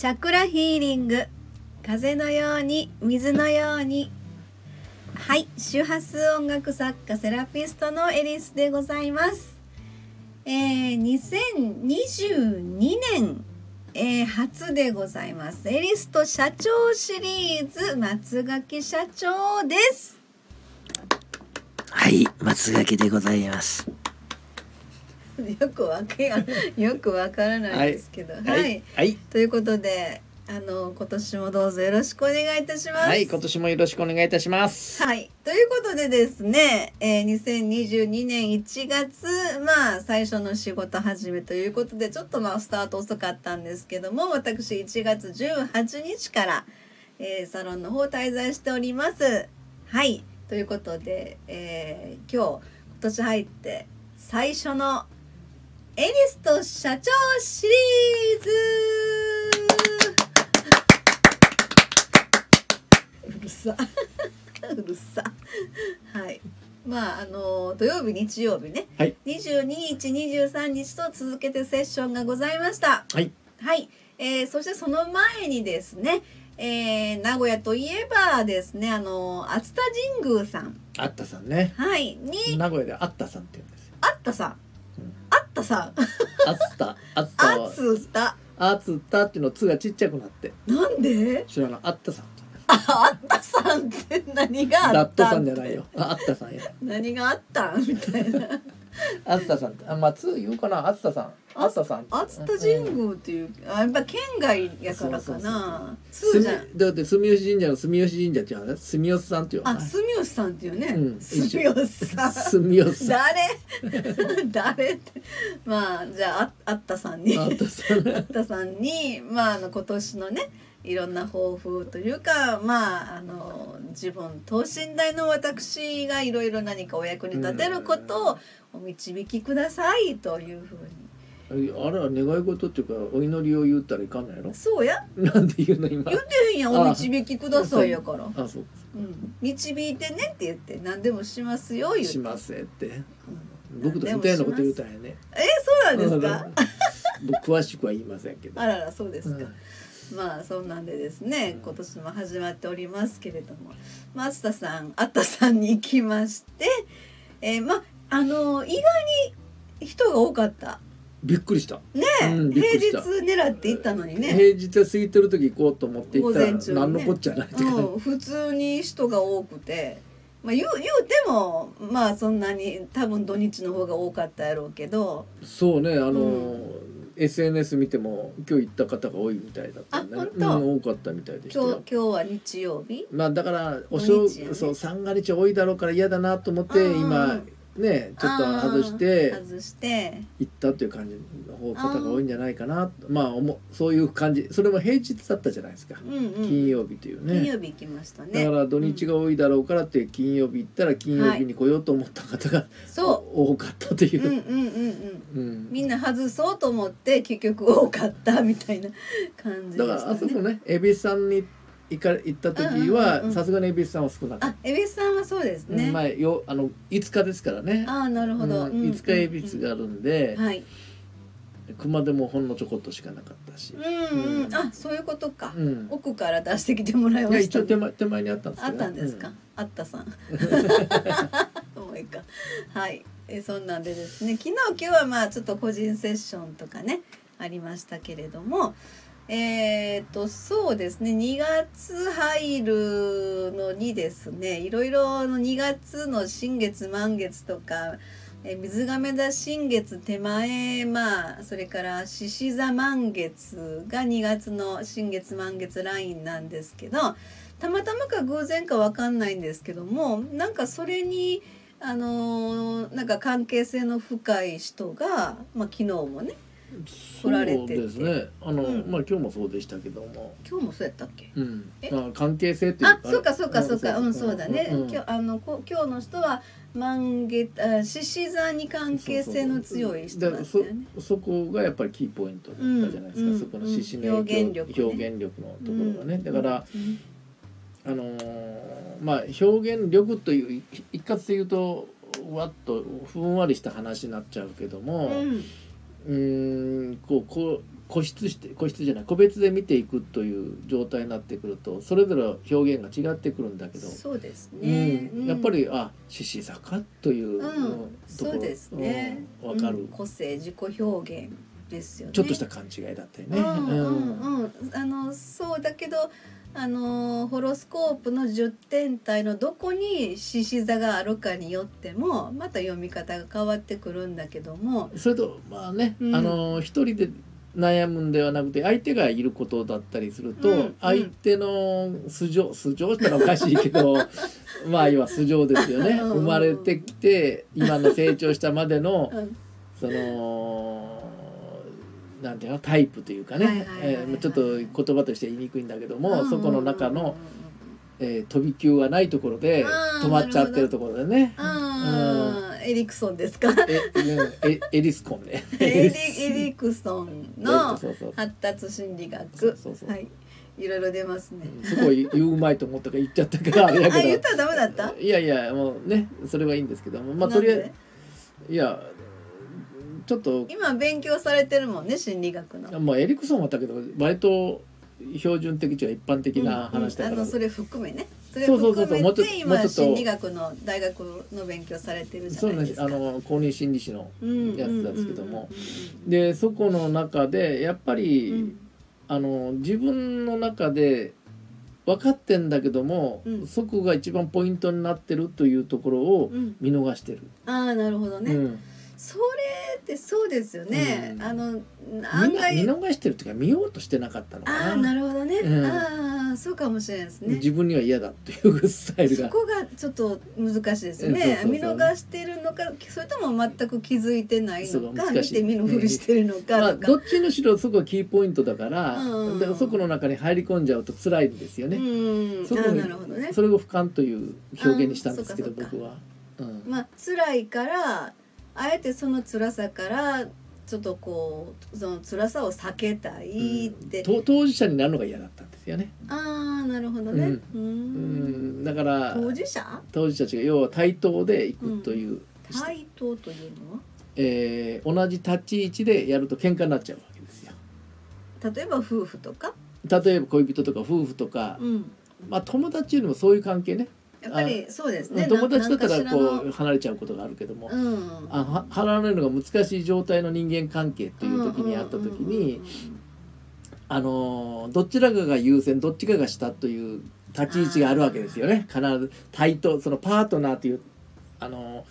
チャクラヒーリング。風のように水のように。はい周波数音楽作家セラピストのエリスでございます。えー、2022年、えー、初でございます。エリスト社長シリーズ松垣社長です。はい松垣でございます。よくわけやよくわからないですけど、はい、はいはいということであの今年もどうぞよろしくお願いいたします。はい今年もよろしくお願いいたしますはい。ということでですね、えー、2022年1月、まあ、最初の仕事始めということで、ちょっとまあ、スタート遅かったんですけども、私1月18日から、えー、サロンの方滞在しております。はい。ということで、えー、今日、今年入って最初のエリスト社長シリーズ。うるさ。うるさ。はい。まああの土曜日日曜日ね、はい。22日23日と続けてセッションがございました。はい。はい、えー、そしてその前にですねえー、名古屋といえばですねあの熱田神宮さん。あったさんね。はい。に名古屋であったさんって言うんですよ。あったさんったさ。んあった。あったあはつた。あつったっていうのつがちっちゃくなって。なんで？知らない。あったさん。ああったさんって何があったラットさんじゃないよ。ああったさんや。何があった？んみたいなあつたさん。あまあつ言うかな。あつたさん。あつたさん。熱田神宮っていう、あやっぱ県外やからかな。通じゃん。だって住吉神社の住吉神社っていうのは住吉さんっていうのあは住吉さんっていうね、うん住吉さん。住吉さん。誰？誰って。まあじゃあああったさんに。あったさん。あったさんにまああの今年のねいろんな抱負というかまああの自分等身大の私がいろいろ何かお役に立てることをお導きくださいというふうに。あれは願い事っていうかお祈りを言ったらいかんのやろ？そうや。なんで言うの今。言ってへんやんお導きくださいやから、あそううん、導いてねって言って何でもしますよ言って。しますって。うん。僕と似たようなこと言うたんやね。えそうなんですか？僕詳しくは言いませんけど。あららそうですか、うんまあそんなんでですね今年も始まっておりますけれども。松田さんあったさんに行きまして、えー、まああの意外に人が多かった。びっくりした。ねえ、うん平日狙って行ったのにね、平日過ぎてる時行こうと思って行ったら午前中にね。何のこっちゃないって感うん、普通に人が多くて、まあ、言う言うてもまあそんなに多分土日の方が多かったやろうけど。じそうねあの、う SNS 見ても今日行った方が多いみたいだった。ねあ本当？うん、多かったみたいでした。今日よ今日は日曜日？まあだからお正、土日やね。そう三が日多いだろうから嫌だなと思ってうんうん今ねちょっと外しあてー外して。行ったっていう感じの方方が多いんじゃないかなまあおもそういう感じ。それも平日だったじゃないですか、うんうん。金曜日というね。金曜日行きましたね。だから土日が多いだろうからって金曜日行ったら金曜日に来ようと思った方が、そ 多かったという。う、うんうんうんうん。うん。みんな外そうと思って結局多かったみたいな感じでだからあそこしたねね恵比寿さんに行か行った時はさすがに恵比寿さんは少なかっあ恵比寿さんはそうですた、ね、うんまあよあの5日ですからね。ああなるほど、うんうん5日恵比寿があるんで、はい。熊でもほんのちょこっとしかなかったし、うんうん、うん。あそういうことか、うん。奥から出してきてもらいました、一応手前手前にあったんですあったんですか、あったさん。もういいか。はい。えそんなんでですね。昨日今日はまあちょっと個人セッションとかねありましたけれどもえー、とそうですね。2月入るのにですねいろいろの2月の新月満月とかえ水亀座新月手前まあそれから獅子座満月が2月の新月満月ラインなんですけどたまたまか偶然かわかんないんですけどもなんかそれにあのーなんか関係性の深い人が、まあ、昨日もね来られてて。そうですね。あの、うん。まあ今日もそうでしたけども、今日もそうやったっけ？うん。あ、関係性っていうか。あそうかそうかそうか。うんそう。だね、うん今日あのこ今日の人は満月あ獅子座に関係性の強い人だったよね。そそこがやっぱりキーポイントだったじゃないですか、うんそこの獅子の表現力ね。表現力のところがね、うんだから、うんあのーまあ表現力というい一括で言うとわっとふんわりした話になっちゃうけども、うんうーんこうこう個室して個室じゃない個別で見ていくという状態になってくるとそれぞれ表現が違ってくるんだけど、そうですね、うん、やっぱりあ獅子坂という、うん、そうですね、うん、分かる、うん、個性自己表現ですよね。ちょっとした勘違いだったよね。うんうん。うん、あのそうだけどあのホロスコープの10点体のどこに獅子座があるかによってもまた読み方が変わってくるんだけども。それとまあね、うん、あの一人で悩むんではなくて相手がいることだったりすると、うん、相手の素性素性ったらおかしいけど まあ要は素性ですよね。生まれてきて今の成長したまでの、そのなんていうのタイプというかね。ちょっと言葉として言いにくいんだけども、そこの中の、えー、飛び級がないところで止まっちゃってるところでね。エリクソンですか？ええエリスコンね エリエリクソンの 発達心理学。はい。いろいろ出ますね、すごい言うまいと思ったから言っちゃったから あれだけど。言ったらダメだった？いやいやもうねそれはいいんですけども。まあとりあえずいやちょっと今勉強されてるもんね心理学の。まあエリクソンはだけど割と標準的というか一般的な話だから、うん、あのそれ含めね。それ含めて今心理学の大学の勉強されてるじゃないですか。そうねあの公認心理師のやつなんですけども。でそこの中でやっぱり、うん、あの自分の中で分かってんだけども、うん、そこが一番ポイントになってるというところを見逃してる。ああなるほどね、それってそうですよね、うん、あの案外。見逃してるっていうか見ようとしてなかったのかな。あなるほどね、うん、ああそうかもしれないですね。自分には嫌だっていうスタイルが。そこがちょっと難しいですよね。見逃してるのかそれとも全く気づいてないのか見て見ぬふりしてるのかまあ、どっちにしろそこがキーポイントだから、うん、そこの中に入り込んじゃうと辛いんですよね、うん、そこなるほどね。それを俯瞰という表現にしたんですけど僕は。うん、まあ辛いからあえてその辛さからちょっとこうその辛さを避けたいって、うん、当事者になるのが嫌だったんですよね。ああなるほどね。うん、だから当事者？当事者たちが要は対等でいくという、うん、対等というのは、えー、同じ立ち位置でやると喧嘩になっちゃうわけですよ。例えば夫婦とか？例えば恋人とか夫婦とか、うん、まあ友達よりもそういう関係ね。やっぱりそうですね。友達だったらこう離れちゃうことがあるけども、うん、あ離れるのが難しい状態の人間関係っていう時にあった時にあのどちらかが優先どっちかが下という立ち位置があるわけですよね。必ず対等そのパートナーというあの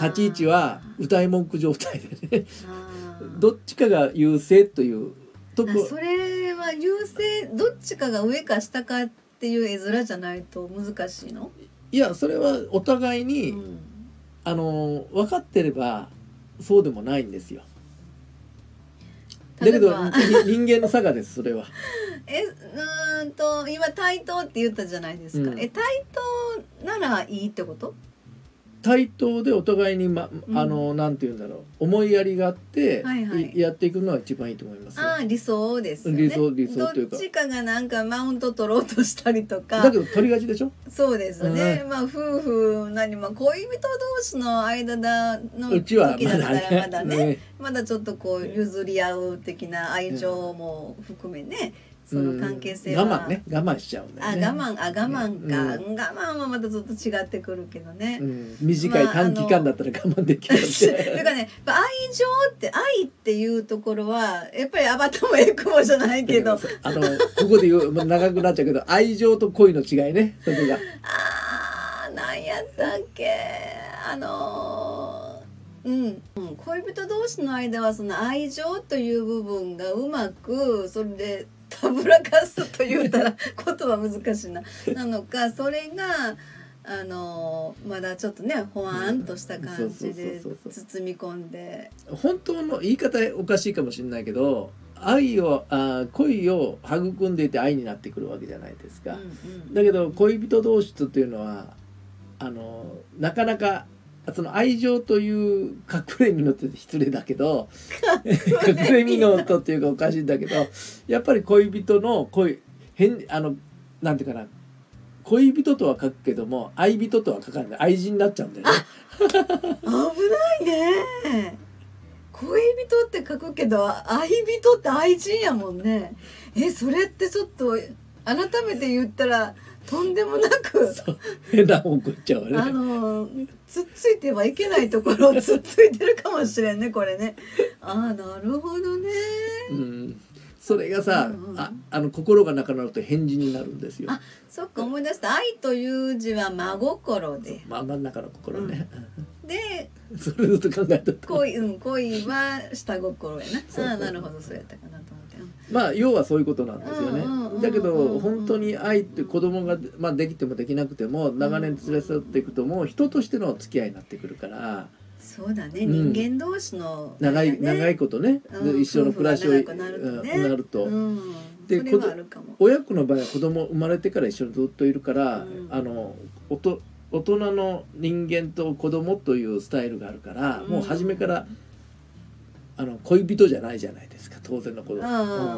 立ち位置は歌い文句状態でね。どっちかが優勢というとこそれは優勢どっちかが上か下かっていう絵面じゃないと難しいの？いやそれはお互いに、うん、あの分かってればそうでもないんですよ。だけど人間の差がですそれは。えうんと今対等って言ったじゃないですか。うん、え対等ならいいってこと？対等でお互いに、ま、あの、うん、なんて言うんだろう。思いやりがあって、はいはい、やっていくのは一番いいと思います、ああ理想ですね。理想理想というか。どっちかがなんかマウント取ろうとしたりとか。だけど取りがちでしょ？そうですね、うん、まあ夫婦何も恋人同士の間だの時だったらまだね。まだちょっとこう譲り合う的な愛情も含めね、うんその関係性は、我慢ね我慢しちゃうんだよね。あ我慢あ我慢か、うん、我慢はまたちょっと違ってくるけどね、うん、短い短期間だったら我慢できるって、まあ、かね愛情って愛っていうところはやっぱりアバタもエクボじゃないけど。あのここで言う長くなっちゃうけど愛情と恋の違いねそこが。あー何やったっけ。あのー、うん、恋人同士の間はその愛情という部分がうまくそれでたぶらかすと言うたら言葉難しいな。なのかそれがあのまだちょっとねほわんとした感じで包み込んで。本当の言い方おかしいかもしれないけど愛をあ恋を育んでいて愛になってくるわけじゃないですか、うんうん、だけど恋人同士というのはあのなかなかその愛情という隠れみのって失礼だけど隠れみのとっていうかおかしいんだけどやっぱり恋人の恋変あのなんていうかな。恋人とは書くけども愛人とは書かない。愛人になっちゃうんだよね。危ないね。恋人って書くけど愛人って愛人やもんね。えそれってちょっと改めて言ったらとんでもなく変な方向行っちゃうわあねのつっついてはいけないところをつっついてるかもしれんねこれね。ああなるほどね。うん。それがさ、うんうんああの心がなくなると返事になるんですよ。あそっか思い出した。愛という字は真心で。まあ真ん中の心ね、でそれずっと考えてた。恋うん恋は下心やな。ああなるほどそうやったかなと思って。うんまあ要はそういうことなんですよね。だけど本当に愛って子供がまあできてもできなくても長年連れ添っていくともう人としての付き合いになってくるから。そうだね、うん。人間同士の、長い、ね。長いことね、でうん一緒の暮らしをなるとね。うんなると、うん、で親子の場合は子供生まれてから一緒にずっといるから、うん。あのおと大人の人間と子供というスタイルがあるから、うん。もう初めからあの恋人じゃないじゃないですか当然のこと、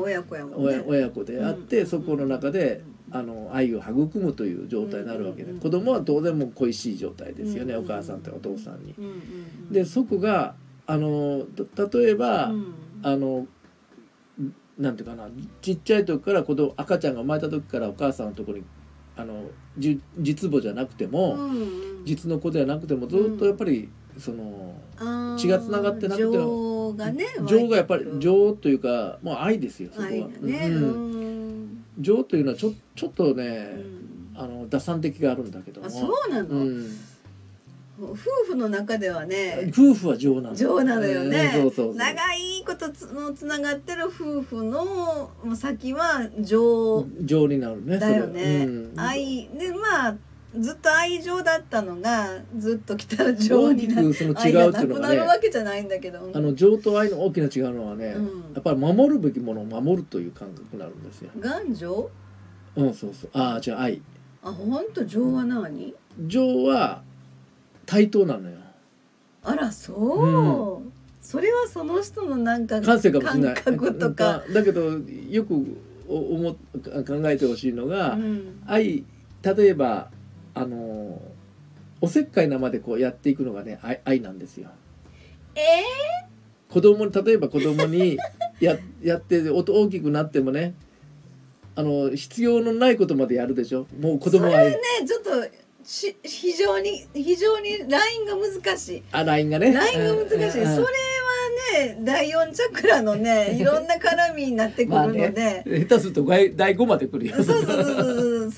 親子やもんね。親親子であって、うん。そこの中であの愛を育むという状態になるわけで、うん。子供は当然もう恋しい状態ですよね、うん。お母さんとお父さんに。でそこがあのた例えば、うん。あのなんていうかなちっちゃい時から子供赤ちゃんが生まれた時からお母さんのところにあのじ実母じゃなくても、うん実の子ではなくてもずっとやっぱり、そのあー血がつながってなくても情がね情がやっぱり情というかもう愛ですよそこは。ね、うんうん。情というのはちょちょっとね、うん。あの打算的があるんだけども。あそうなの、うん、夫婦の中ではね夫婦は情なの。情なのよね、うんそうそうそう。長いことつのつながってる夫婦の先は情。情になるねだよね、うん。愛。でまあずっと愛情だったのがずっと来たら情になくその違うっていうのがねくなるわけじゃないんだけど。あの情と愛の大きな違うのはね、うん。やっぱり守るべきものを守るという感覚になるんですよ。願情？うん、そうそう。ああ、違う、愛。あ本当？情は何？情は対等なのよ。あらそう、それはその人のなんか感性かもしれない。感覚とか、だけど、よくお思っ考えてほしいのが、うん。愛、例えば、あの、おせっかいなまでこうやっていくのがね、愛愛なんですよ。え子供に、例えば子供に ややってお大きくなってもね、あの必要のないことまでやるでしょ。もう子供は愛ー、ねちょっとし非常に非常にラインが難しい。あラインがね。ラインが難しい、うんそれはね第四チャクラのね いろんな絡みになってくるので、まあね。下手すると第第5まで来るよ。そうそうそうそう。それは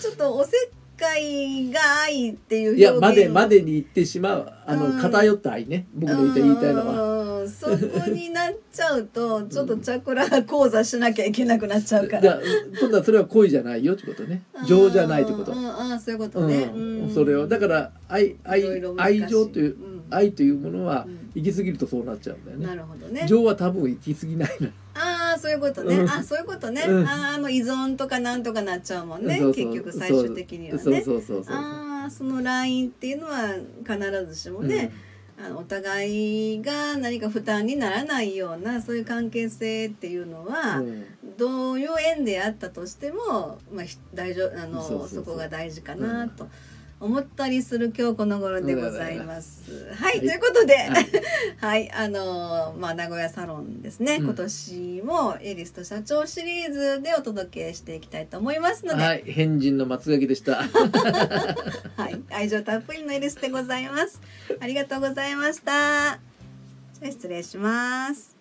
ちょっとおせっかいが愛っていういやまでまでに行ってしまうあの、うん。偏った愛ね。僕の言いたいのは。うんそこになっちゃうとちょっとチャクラ講座しなきゃいけなくなっちゃうから。今度はそれは恋じゃないよってことね。情じゃないってこと。うん、ああそういうことうね。ん、それを。だから愛愛愛情という、うん愛というものはうん。行き過ぎるとそうなっちゃうんだよね。なるほどね。情は多分行き過ぎないああそういうことね。うん。あそういうことね。うん。ああの依存とかなんとかなっちゃうもんね。結局最終的にはね。そうそうそうそうああそのラインっていうのは必ずしもね、あのお互いが何か負担にならないようなそういう関係性っていうのは、うん。どういう縁であったとしても、まあ、ひ大丈夫あのそこが大事かなと思ったりする今日この頃でございます。はい、ということで、はい、はい、あのまあ、名古屋サロンですね、うん、今年もエリスと社長シリーズでお届けしていきたいと思いますので。はい、変人の松垣でした。はい、愛情たっぷりのエリスでございます。ありがとうございました。失礼します。